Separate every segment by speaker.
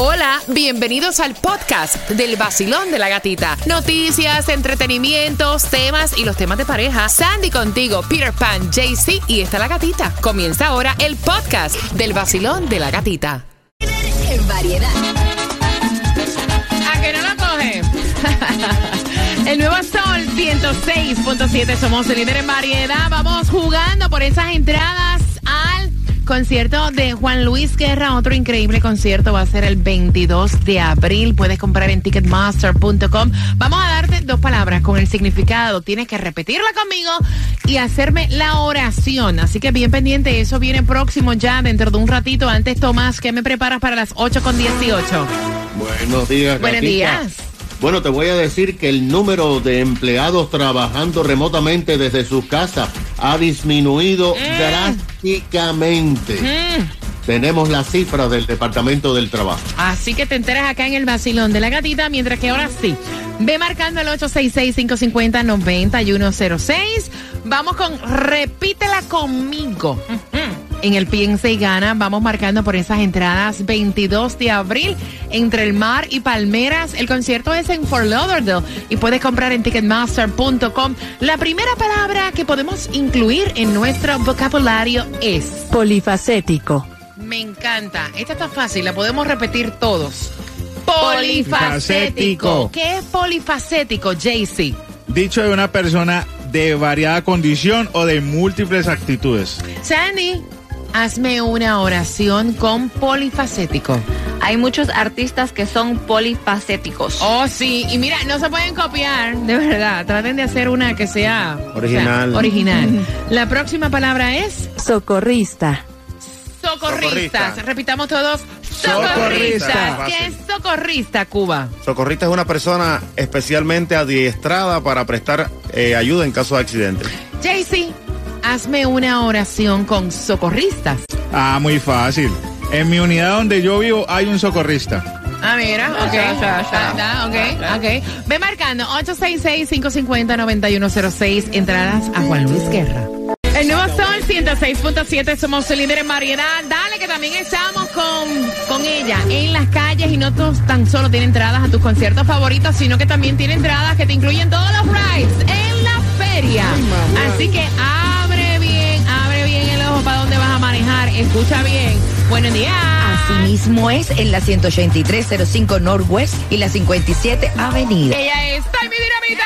Speaker 1: Hola, bienvenidos al podcast del vacilón de la gatita. Noticias, entretenimientos, temas y los temas de pareja. Sandy contigo, Peter Pan, JC y está la gatita. Comienza ahora el podcast del vacilón de la gatita.
Speaker 2: En variedad.
Speaker 1: ¿A que no lo coge? El nuevo Sol 106.7, somos el líder en variedad. Vamos jugando por esas entradas concierto de Juan Luis Guerra. Otro increíble concierto va a ser el 22 de abril. Puedes comprar en ticketmaster.com. Vamos a darte dos palabras con el significado. Tienes que repetirla conmigo y hacerme la oración. Así que bien pendiente, eso viene próximo ya dentro de un ratito. Antes, Tomás, ¿qué me preparas para las 8 con 18?
Speaker 3: Buenos días.
Speaker 1: Buenos días.
Speaker 3: Bueno, te voy a decir que el número de empleados trabajando remotamente desde sus casas ha disminuido drásticamente. Tenemos las cifras del Departamento del Trabajo.
Speaker 1: Así que te enteras acá en el vacilón de la gatita, mientras que ahora sí. Ve marcando el 866-550-9106. Vamos con Repítela conmigo. En el Piensa y Gana vamos marcando por esas entradas 22 de abril entre el mar y Palmeras. El concierto es en Fort Lauderdale y puedes comprar en ticketmaster.com. La primera palabra que podemos incluir en nuestro vocabulario es
Speaker 2: Polifacético.
Speaker 1: me encanta. Esta está fácil, la podemos repetir todos.
Speaker 4: Polifacético.
Speaker 1: ¿Qué es polifacético, JC?
Speaker 4: Dicho de una persona de variada condición o de múltiples actitudes.
Speaker 1: Sandy, hazme una oración con polifacético.
Speaker 5: Hay muchos artistas que son polifacéticos.
Speaker 1: Oh, sí. Y mira, no se pueden copiar, de verdad. Traten de hacer una que sea
Speaker 3: Original.
Speaker 1: o sea, original. La próxima palabra es
Speaker 2: Socorrista.
Speaker 1: socorristas.
Speaker 6: Socorrista.
Speaker 1: Repitamos todos. Socorristas.
Speaker 4: Socorrista.
Speaker 1: ¿Qué es socorrista, Cuba?
Speaker 6: Socorrista es una persona especialmente adiestrada para prestar eh, ayuda en caso de accidente.
Speaker 1: JC, hazme una oración con socorristas.
Speaker 4: Ah, muy fácil. En mi unidad donde yo vivo hay un socorrista.
Speaker 1: Ah, mira, ok.
Speaker 5: ya, ya, ya.
Speaker 1: Ah, ok, ok. Ve marcando 866-550-9106. Entradas a Juan Luis Guerra. El nuevo Sol 106.7, somos su líder en variedad. Dale que también estamos con, con ella en las calles y no todos tan solo tiene entradas a tus conciertos favoritos, sino que también tiene entradas que te incluyen todos los rides en la feria. Así que abre Escucha bien. Buenos días.
Speaker 2: Asimismo es en la 18305 Northwest y la 57 Avenida.
Speaker 1: Ella es Taimi Dinamita.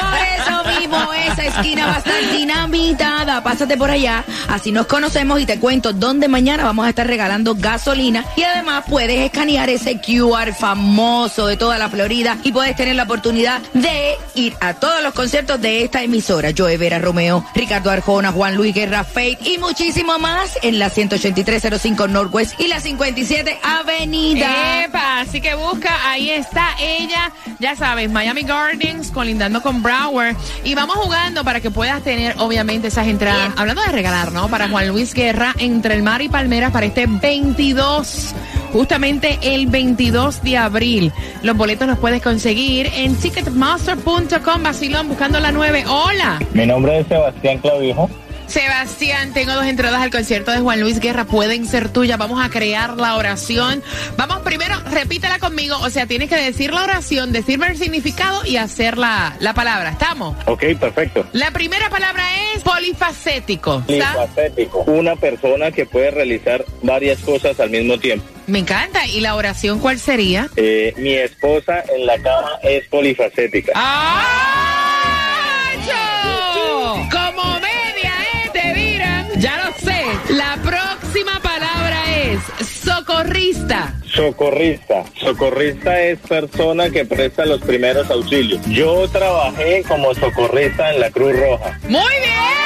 Speaker 2: Por eso mismo esquina va a estar dinamitada. Pásate por allá, así nos conocemos y te cuento dónde mañana vamos a estar regalando gasolina y además puedes escanear ese QR famoso de toda la Florida y puedes tener la oportunidad de ir a todos los conciertos de esta emisora. Joe Vera Romeo, Ricardo Arjona, Juan Luis Guerra, Faith y muchísimo más en la 18305 Northwest y la 57 Avenida.
Speaker 1: Epa, así que busca, ahí está ella, ya sabes, Miami Gardens colindando con Broward. Y vamos jugando para que puedas tener, obviamente, esas entradas. Hablando de regalar, ¿no? Para Juan Luis Guerra, entre el mar y Palmeras, para este 22. Justamente el 22 de abril. Los boletos los puedes conseguir en ticketmaster.com, vacilón, buscando la 9. Hola.
Speaker 7: Mi nombre es Sebastián Clavijo.
Speaker 1: Sebastián, tengo dos entradas al concierto de Juan Luis Guerra. Pueden ser tuyas. Vamos a crear la oración. Vamos primero, repítela conmigo. O sea, tienes que decir la oración, decirme el significado y hacer la, la palabra. ¿Estamos?
Speaker 7: Ok, perfecto.
Speaker 1: La primera palabra es polifacético.
Speaker 7: Polifacético. Una persona que puede realizar varias cosas al mismo tiempo.
Speaker 1: Me encanta. ¿Y la oración cuál sería?
Speaker 7: Eh, mi esposa en la cama es polifacética.
Speaker 1: ¡Ah! Socorrista.
Speaker 7: Socorrista. Socorrista es persona que presta los primeros auxilios. Yo trabajé como socorrista en la Cruz Roja.
Speaker 1: Muy bien,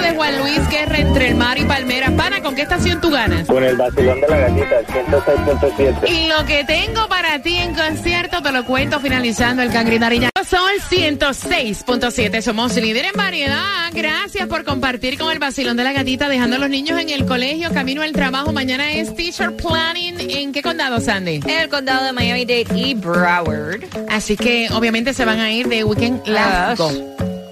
Speaker 1: de Juan Luis Guerra entre el mar y Palmeras. Pana, ¿con qué estación tú ganas?
Speaker 7: Con el vacilón de la gatita, el 106.7.
Speaker 1: Y lo que tengo para ti en concierto te lo cuento finalizando el Cangri Nariña. Sol 106.7. Somos líder en variedad. Gracias por compartir con el vacilón de la gatita, dejando a los niños en el colegio, camino al trabajo. Mañana es Teacher Planning. ¿En qué condado, Sandy?
Speaker 5: En el condado de Miami-Dade y Broward.
Speaker 1: Así que obviamente se van a ir de weekend largo.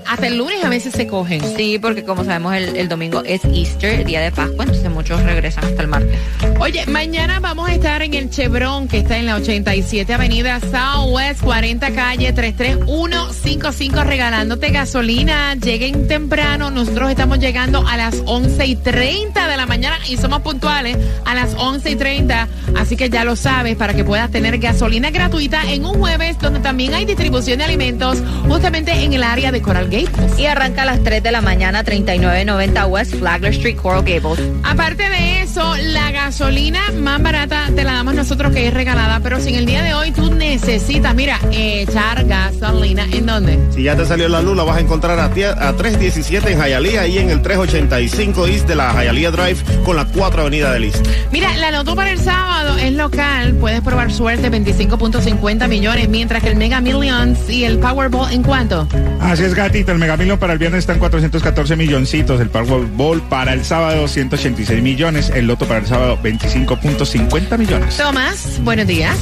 Speaker 1: Hasta el lunes a veces se cogen.
Speaker 5: Sí, porque como sabemos el, el domingo es Easter, día de Pascua, entonces muchos regresan hasta el martes.
Speaker 1: Oye, mañana vamos a estar en el Chevron, que está en la 87 Avenida Southwest 40 Calle 33155, regalándote gasolina. Lleguen temprano, nosotros estamos llegando a las 11 y 30 de la mañana y somos puntuales a las 11 y 30. Así que ya lo sabes, para que puedas tener gasolina gratuita en un jueves donde también hay distribución de alimentos, justamente en el área de Coral Gables.
Speaker 5: Y arranca a las 3 de la mañana, 3990 West Flagler Street, Coral Gables.
Speaker 1: Aparte de eso, la gasolina más barata te la damos nosotros que es regalada, pero si en el día de hoy tú necesitas, mira, echar gasolina, ¿en dónde?
Speaker 6: Si ya te salió la luz, la vas a encontrar a, ti- a 317 en Hialeah y en el 385 East de la Hialeah Drive con la 4 Avenida del East.
Speaker 1: Mira, la loto para el sábado es local, puedes probar suerte 25.50 millones, mientras que el Mega Millions y el Powerball en cuánto?
Speaker 4: Así es, El Megamillion para el viernes está en 414 milloncitos. El Powerball para el sábado, 186 millones. El Loto para el sábado, 25.50 millones.
Speaker 1: Tomás, buenos días.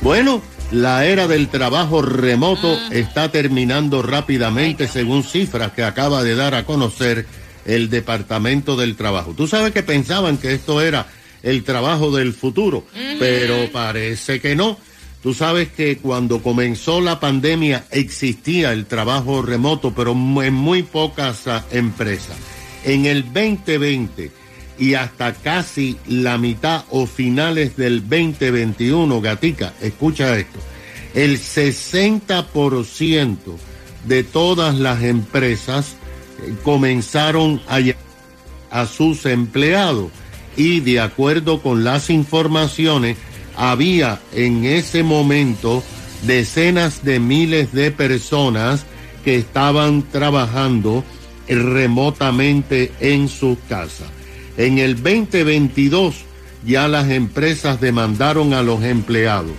Speaker 3: Bueno, la era del trabajo remoto está terminando rápidamente según cifras que acaba de dar a conocer el Departamento del Trabajo. Tú sabes que pensaban que esto era el trabajo del futuro, pero parece que no. Tú sabes que cuando comenzó la pandemia existía el trabajo remoto, pero en muy pocas ah, empresas. En el 2020 y hasta casi la mitad o finales del 2021, Gatica, escucha esto, el 60% de todas las empresas eh, comenzaron a a sus empleados y de acuerdo con las informaciones había en ese momento decenas de miles de personas que estaban trabajando remotamente en sus casas. En el 2022 ya las empresas demandaron a los empleados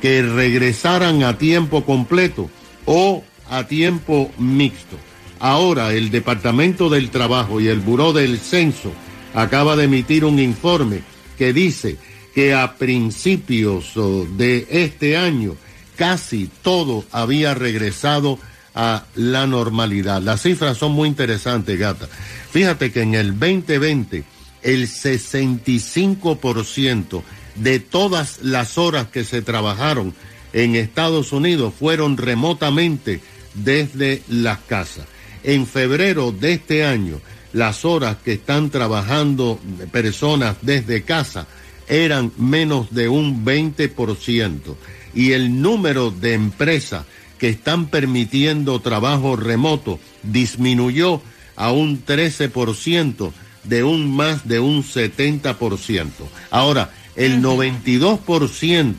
Speaker 3: que regresaran a tiempo completo o a tiempo mixto. Ahora el Departamento del Trabajo y el Buró del Censo acaba de emitir un informe que dice que a principios de este año casi todo había regresado a la normalidad. Las cifras son muy interesantes, gata. Fíjate que en el 2020 el 65% de todas las horas que se trabajaron en Estados Unidos fueron remotamente desde las casas. En febrero de este año, las horas que están trabajando personas desde casa eran menos de un 20% y el número de empresas que están permitiendo trabajo remoto disminuyó a un 13% de un más de un 70%. Ahora, el 92%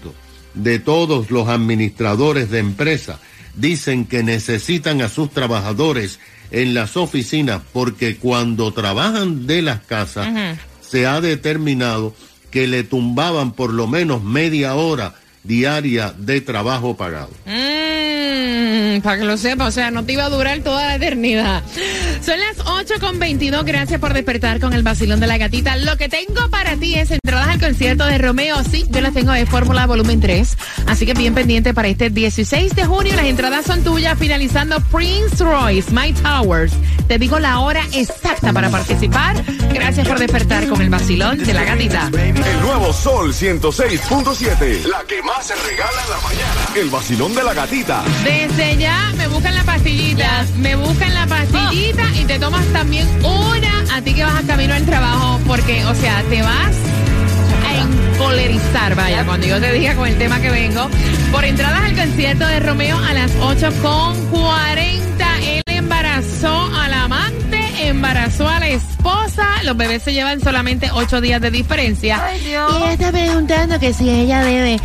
Speaker 3: de todos los administradores de empresas dicen que necesitan a sus trabajadores en las oficinas porque cuando trabajan de las casas se ha determinado que le tumbaban por lo menos media hora diaria de trabajo pagado.
Speaker 1: Mm, para que lo sepa, o sea, no te iba a durar toda la eternidad. Son las 8 con 22, gracias por despertar con el vacilón de la gatita. Lo que tengo para ti es entradas al concierto de Romeo, sí, yo las tengo de Fórmula Volumen 3, así que bien pendiente para este 16 de junio, las entradas son tuyas, finalizando Prince Royce, My Towers. Te digo la hora exacta para participar. Gracias por despertar con el vacilón de la gatita.
Speaker 8: El nuevo Sol 106.7. La que más se regala en la mañana. El vacilón de la gatita.
Speaker 1: Desde ya me buscan la pastillita, me buscan la pastillita y te tomas también una a ti que vas a camino al trabajo porque, o sea, te vas a encolerizar, vaya, cuando yo te diga con el tema que vengo. Por entradas al concierto de Romeo a las 8 con 40, él embarazó al amante, embarazó a la esposa, los bebés se llevan solamente 8 días de diferencia.
Speaker 5: Ay, Dios.
Speaker 1: Y ella está preguntando que si ella debe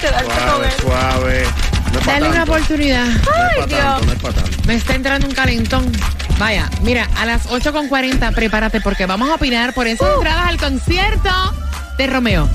Speaker 5: Quedarte con
Speaker 6: Suave,
Speaker 5: él.
Speaker 6: suave. No es pa'
Speaker 1: darle una
Speaker 6: tanto.
Speaker 1: oportunidad.
Speaker 6: No es pa'
Speaker 5: Ay,
Speaker 6: tanto,
Speaker 5: Dios.
Speaker 6: no es pa' tanto.
Speaker 1: Me está entrando un calentón. Vaya, mira, a las 8.40 prepárate porque vamos a opinar por esas entradas al concierto de Romeo.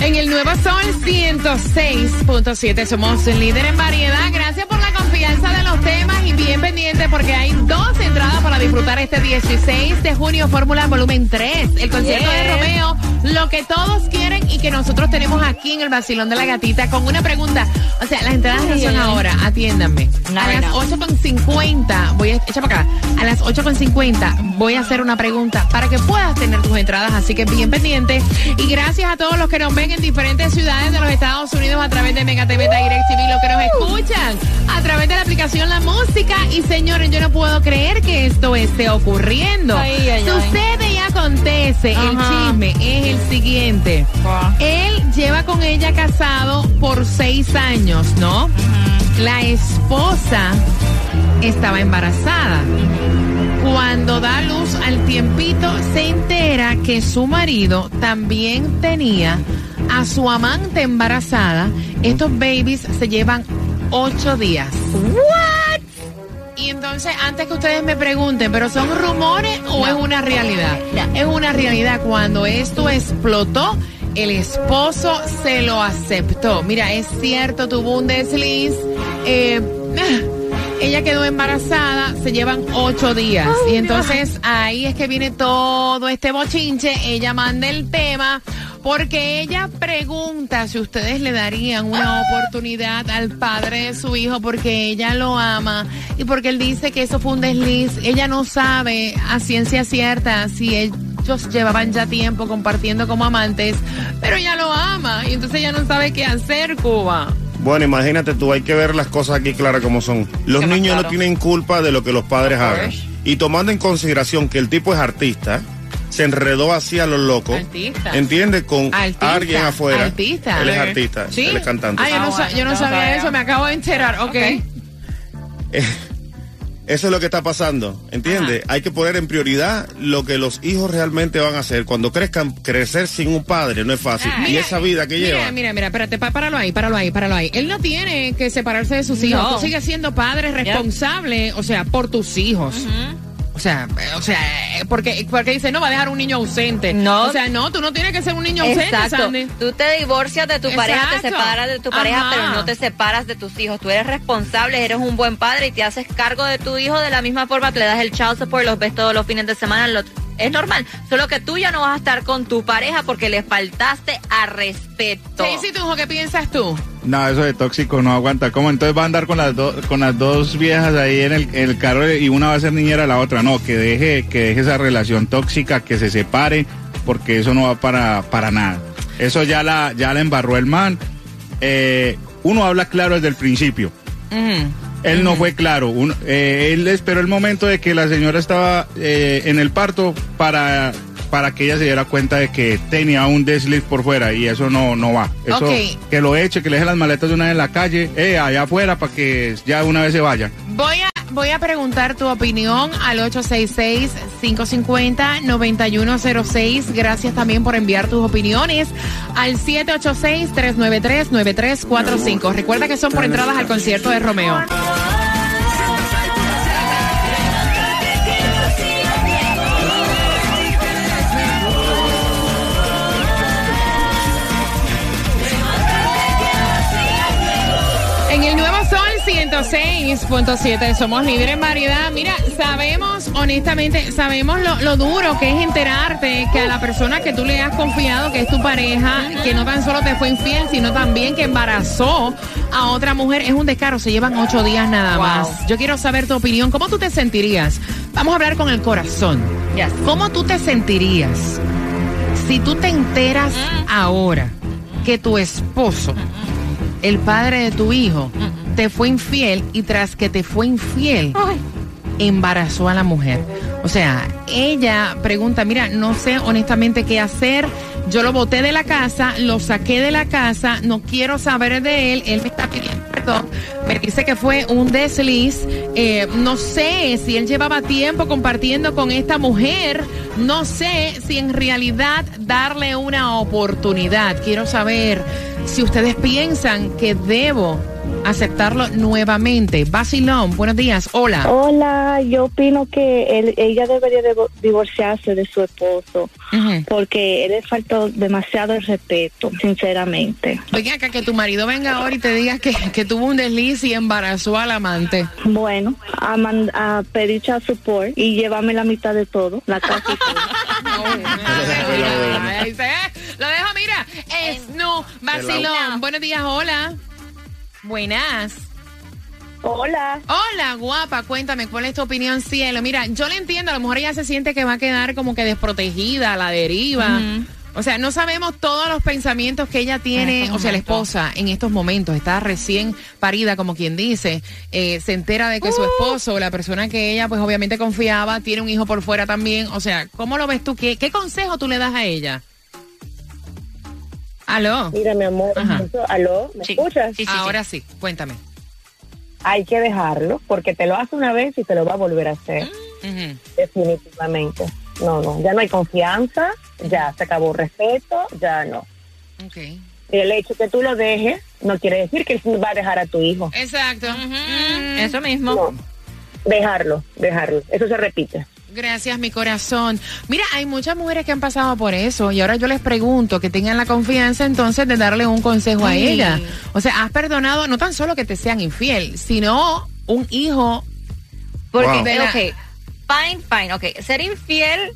Speaker 9: En el nuevo
Speaker 1: sol 106.7 somos el líder en variedad. Gracias por la confianza de los temas y bien pendiente porque hay dos entradas para disfrutar este 16 de junio Fórmula Volumen 3. El concierto de Romeo lo que todos quieren y que nosotros tenemos aquí en el Basilón de la Gatita con una pregunta. O sea, las entradas no son ahora. Atiéndanme.
Speaker 5: No,
Speaker 1: a las
Speaker 5: no.
Speaker 1: 8.50 voy a echa para acá. A las 8.50 voy a hacer una pregunta para que puedas tener tus entradas, así que bien pendiente. Y gracias a todos los que nos ven en diferentes ciudades de los Estados Unidos a través de Mega TV Direct TV, los que nos escuchan a través de la aplicación La Música. Y señores, yo no puedo creer que esto esté ocurriendo.
Speaker 5: Ay, ay, ay.
Speaker 1: Sucede El chisme es el siguiente.
Speaker 5: Wow.
Speaker 1: Él lleva con ella casado por seis años, ¿no? La esposa estaba embarazada. Cuando da luz al tiempito, se entera que su marido también tenía a su amante embarazada. Estos babies se llevan ocho días. ¿What? Y entonces, antes que ustedes me pregunten, ¿pero son rumores o es una realidad? Es una realidad. Cuando esto explotó, el esposo se lo aceptó. Mira, es cierto, tuvo un desliz. eh, ella quedó embarazada, se llevan ocho días. y entonces ahí es que viene todo este bochinche. Ella manda el tema porque ella pregunta si ustedes le darían una oportunidad al padre de su hijo porque ella lo ama y porque él dice que eso fue un desliz. Ella no sabe a ciencia cierta si ellos llevaban ya tiempo compartiendo como amantes, pero ella lo ama y entonces ella no sabe qué hacer, Cuba.
Speaker 6: Bueno, imagínate tú, hay que ver las cosas aquí claras como son. Los
Speaker 5: ¿Qué más
Speaker 6: niños no tienen culpa de lo que los padres hagan. Y tomando en consideración que el tipo es artista, se enredó así a los locos.
Speaker 1: Artista.
Speaker 6: ¿Entiendes? Con
Speaker 1: Artista,
Speaker 6: alguien afuera.
Speaker 1: artista.
Speaker 6: Él es artista,
Speaker 1: ¿Sí?
Speaker 6: él es cantante.
Speaker 1: Ay, yo no,
Speaker 5: Ah,
Speaker 1: sa- yo no
Speaker 5: no
Speaker 1: sabía eso, me acabo de enterar. Ok.
Speaker 6: Eso es lo que está pasando, ¿entiendes? Hay que poner en prioridad lo que los hijos realmente van a hacer. Cuando crezcan, crecer sin un padre no es fácil. y
Speaker 1: Mira,
Speaker 6: esa vida que
Speaker 1: mira,
Speaker 6: lleva.
Speaker 1: Mira, mira, espérate, pa- páralo ahí, páralo ahí, páralo ahí. Él no tiene que separarse de sus hijos.
Speaker 5: No.
Speaker 1: Tú sigues siendo padre responsable, o sea, por tus hijos. O sea, o sea, porque, porque dice, no va a dejar un niño ausente.
Speaker 5: No.
Speaker 1: O sea, no, tú no tienes que ser un niño ausente. Sandy.
Speaker 5: Tú te divorcias de tu pareja, te separas de tu pareja,
Speaker 1: Ajá.
Speaker 5: pero no te separas de tus hijos. Tú eres responsable, eres un buen padre y te haces cargo de tu hijo de la misma forma que le das el child support, los ves todos los fines de semana. lo- es normal. Solo que tú ya no vas a estar con tu pareja porque le faltaste a respeto.
Speaker 1: Sí, tú, ¿qué piensas tú?
Speaker 4: No, eso de tóxico no aguanta. ¿Cómo? Entonces va a andar con las, dos con las dos viejas ahí en el, en el carro y una va a ser niñera la otra. No, que deje, que deje esa relación tóxica, que se separe, porque eso no va para, para nada. Eso ya la, ya la embarró el man. Eh, uno habla claro desde el principio. Él no fue claro. Un- eh, él esperó el momento de que la señora estaba eh, en el parto para, para que ella se diera cuenta de que tenía un desliz por fuera y eso no, no va. Eso. Que lo eche, que le deje las maletas de una vez en la calle, eh, allá afuera, para que ya una vez se vaya.
Speaker 1: Voy a, voy a preguntar tu opinión al 866-550-9106. Gracias también por enviar tus opiniones al 786-393-9345. Recuerda que son por entradas al concierto de Romeo. 106.7 somos líderes en variedad. Mira, sabemos, honestamente, sabemos lo, lo duro que es enterarte que a la persona que tú le has confiado, que es tu pareja, que no tan solo te fue infiel, sino también que embarazó a otra mujer, es un descaro. Se llevan ocho días nada
Speaker 5: Wow.
Speaker 1: más. Yo quiero saber tu opinión. ¿Cómo tú te sentirías? Vamos a hablar con el corazón.
Speaker 5: Yes.
Speaker 1: ¿Cómo tú te sentirías si tú te enteras ahora que tu esposo, el padre de tu hijo, te fue infiel y tras que te fue infiel, embarazó a la mujer? O sea, ella pregunta, mira, no sé honestamente qué hacer. Yo lo boté de la casa, lo saqué de la casa, no quiero saber de él, él me está pidiendo perdón, me dice que fue un desliz, eh, no sé si él llevaba tiempo compartiendo con esta mujer, no sé si en realidad darle una oportunidad, quiero saber si ustedes piensan que debo aceptarlo nuevamente. Basilón, buenos días. Hola.
Speaker 10: Hola, yo opino que él- ella debería de divorciarse de su esposo porque él le faltó demasiado el respeto, sinceramente.
Speaker 1: Oiga, acá que tu marido venga ahora y te diga que, que tuvo un desliz y embarazó al amante.
Speaker 10: Bueno, a, man- a pedir child support y llevarme la mitad de todo, la casa y todo.
Speaker 1: Lo dejo, mira. Es no, Basilón. Buenos días, hola. Buenas.
Speaker 10: Hola.
Speaker 1: Hola, guapa, cuéntame, ¿cuál es tu opinión, cielo? Mira, yo le entiendo, a lo mejor ella se siente que va a quedar como que desprotegida, a la deriva. O sea, no sabemos todos los pensamientos que ella tiene, o sea, la esposa en estos momentos, está recién parida, como quien dice, eh, se entera de que su esposo, la persona que ella pues obviamente confiaba, tiene un hijo por fuera también. O sea, ¿cómo lo ves tú? ¿Qué, qué consejo tú le das a ella? ¿Aló?
Speaker 11: Mira, mi amor,
Speaker 1: Ajá.
Speaker 11: ¿aló? ¿Me
Speaker 5: Sí.
Speaker 11: escuchas?
Speaker 5: Sí, sí,
Speaker 1: Ahora sí, cuéntame.
Speaker 11: Hay que dejarlo porque te lo hace una vez y te lo va a volver a hacer, definitivamente. No, no, ya no hay confianza, ya se acabó respeto, ya no.
Speaker 1: Ok.
Speaker 11: Y el hecho que tú lo dejes no quiere decir que él va a dejar a tu hijo.
Speaker 1: Exacto. Mm.
Speaker 5: Eso mismo.
Speaker 11: No, dejarlo, dejarlo. Eso se repite.
Speaker 1: Gracias, mi corazón. Mira, hay muchas mujeres que han pasado por eso y ahora yo les pregunto que tengan la confianza entonces de darle un consejo a ella. O sea, has perdonado no tan solo que te sean infiel, sino un hijo.
Speaker 5: Porque,
Speaker 6: Wow.
Speaker 1: de la-
Speaker 5: ok, fine, fine, ok. Ser infiel,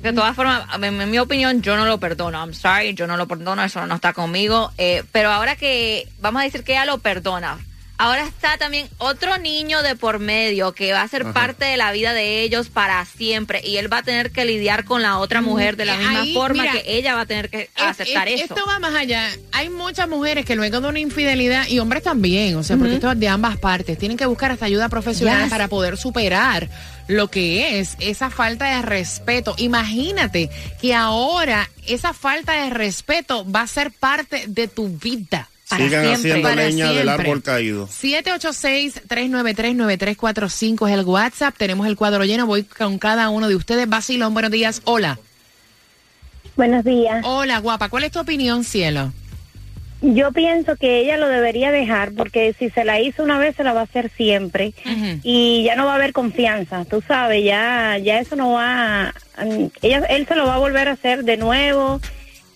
Speaker 5: de todas formas, en, en mi opinión, yo no lo perdono. I'm sorry, yo no lo perdono, eso no está conmigo. Eh, pero ahora que, vamos a decir que ella lo perdona. Ahora está también otro niño de por medio que va a ser parte de la vida de ellos para siempre y él va a tener que lidiar con la otra mujer de la
Speaker 1: Eh,
Speaker 5: misma
Speaker 1: ahí,
Speaker 5: forma
Speaker 1: mira,
Speaker 5: que ella va a tener que aceptar
Speaker 1: Es- es-
Speaker 5: eso.
Speaker 1: Esto va más allá. Hay muchas mujeres que luego de una infidelidad, y hombres también, o sea, porque esto es de ambas partes, tienen que buscar hasta ayuda profesional
Speaker 5: Yes.
Speaker 1: para poder superar lo que es esa falta de respeto. Imagínate que ahora esa falta de respeto va a ser parte de tu vida. Para
Speaker 6: Sigan
Speaker 1: siempre,
Speaker 6: haciendo
Speaker 1: para
Speaker 6: leña del
Speaker 1: siempre.
Speaker 6: árbol caído.
Speaker 1: 786-393-9345 es el WhatsApp. Tenemos el cuadro lleno. Voy con cada uno de ustedes. Basilón, buenos días. Hola.
Speaker 10: Buenos días.
Speaker 1: Hola, guapa. ¿Cuál es tu opinión, cielo?
Speaker 10: Yo pienso que ella lo debería dejar porque si se la hizo una vez se la va a hacer siempre
Speaker 1: Ujú.
Speaker 10: y ya no va a haber confianza, tú sabes, ya ya eso no va ella él se lo va a volver a hacer de nuevo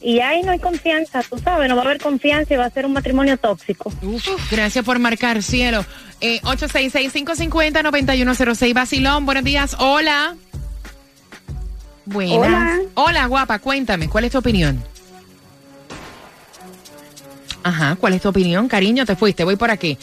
Speaker 10: y ahí no hay confianza, tú sabes, no va a haber confianza y va a ser un matrimonio tóxico.
Speaker 1: Uf, gracias por marcar, cielo. Eh, 866-550-9106. Basilón, buenos días. Hola. Buenas.
Speaker 10: Hola.
Speaker 1: Hola, guapa. Cuéntame, ¿cuál es tu opinión? Ajá, ¿cuál es tu opinión, cariño? Te fuiste, voy por aquí.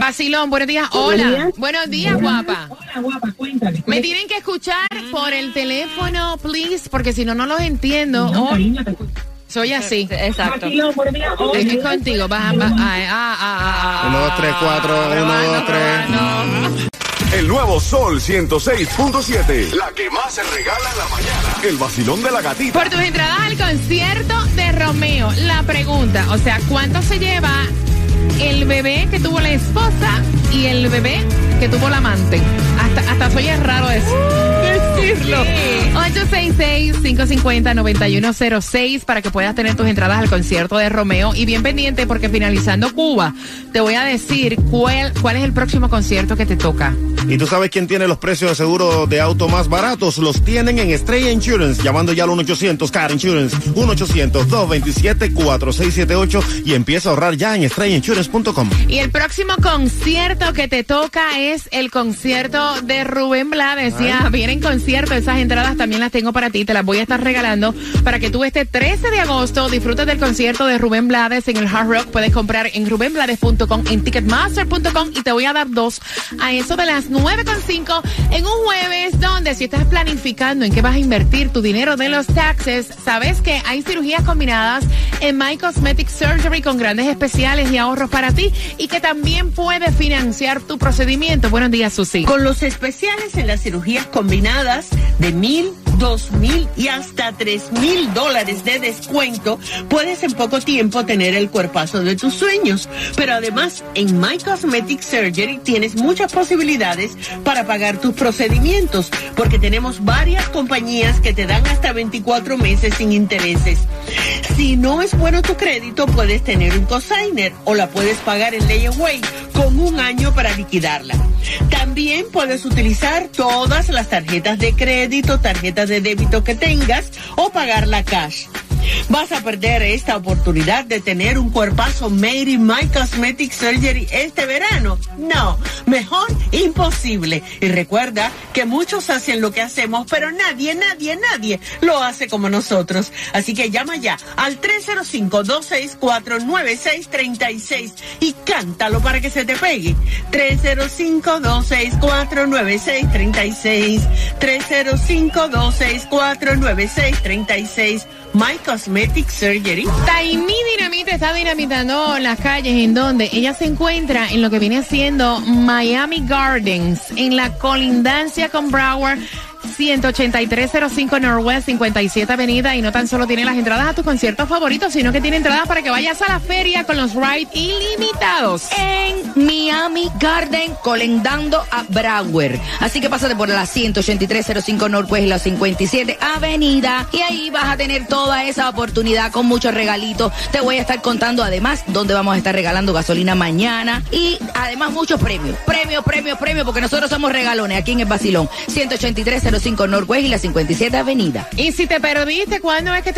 Speaker 1: Basilón, buenos días. Hola. Buenos días, guapa.
Speaker 12: Hola, guapa, cuéntame.
Speaker 1: Me tienen que escuchar por el teléfono, please, porque si no, no los entiendo.
Speaker 12: No,
Speaker 1: Oh,
Speaker 12: cariño, te escucho.
Speaker 1: Soy así.
Speaker 5: Exacto.
Speaker 1: Es contigo. Baja, baja, ah, ah, ah, ah.
Speaker 6: Uno, dos, tres, cuatro, uno, dos, tres.
Speaker 8: El nuevo Sol 106.7. La que más se regala en la mañana. El vacilón de la gatita.
Speaker 1: Por tus entradas al concierto de Romeo, la pregunta, o sea, ¿cuánto se lleva el bebé que tuvo la esposa y el bebé que tuvo la amante? Hasta, hasta soy es raro es- decirlo. 866-550-9106 para que puedas tener tus entradas al concierto de Romeo. Y bien pendiente porque finalizando Cuba, te voy a decir cuál, cuál es el próximo concierto que te toca.
Speaker 6: ¿Y tú sabes quién tiene los precios de seguro de auto más baratos? Los tienen en Estrella Insurance, llamando ya al 1-800-CAR Insurance, 1-800-227-4678 y empieza a ahorrar ya en estrellainsurance.com.
Speaker 1: Y el próximo concierto que te toca es el concierto de Rubén Blades. Ya vienen conciertos, esas entradas también las tengo para ti, te las voy a estar regalando para que tú este 13 de agosto disfrutes del concierto de Rubén Blades en el Hard Rock. Puedes comprar en rubenblades.com, en ticketmaster.com y te voy a dar dos a eso de las 9.5 en un jueves donde si estás planificando en qué vas a invertir tu dinero de los taxes, sabes que hay cirugías combinadas en My Cosmetic Surgery con grandes especiales y ahorros para ti y que también puede financiar tu procedimiento. Buenos días, Susi.
Speaker 13: Con los especiales en las cirugías combinadas de mil, dos mil y hasta tres mil dólares de descuento, puedes en poco tiempo tener el cuerpazo de tus sueños. Pero además, en My Cosmetic Surgery tienes muchas posibilidades para pagar tus procedimientos, porque tenemos varias compañías que te dan hasta 24 meses sin intereses. Si no es bueno tu crédito, puedes tener un cosigner o la puedes pagar en layaway con un año para liquidarla. También puedes utilizar todas las tarjetas de crédito, tarjetas de débito que tengas o pagarla cash. ¿Vas a perder esta oportunidad de tener un cuerpazo made in My Cosmetic Surgery este verano? No, mejor imposible. Y recuerda que muchos hacen lo que hacemos, pero nadie, nadie, nadie lo hace como nosotros. Así que llama ya al 305-264-9636 y cántalo para que se te pegue. 305-264-9636. 305-264-9636. My Surgery.
Speaker 1: Taimi Dinamita está dinamitando las calles en donde ella se encuentra en lo que viene siendo Miami Gardens, en la colindancia con Broward. 18305 Northwest 57 Avenida y no tan solo tiene las entradas a tus conciertos favoritos, sino que tiene entradas para que vayas a la feria con los rides ilimitados.
Speaker 2: En Miami Garden, colendando a Broward. Así que pásate por la 18305 Northwest y la 57 Avenida y ahí vas a tener toda esa oportunidad con muchos regalitos. Te voy a estar contando además dónde vamos a estar regalando gasolina mañana y además muchos premios. Premios, premios, premios, porque nosotros somos regalones aquí en el Basilón. 18305 Northwest y la 57 Avenida.
Speaker 1: Y si te perdiste, ¿cuándo es que te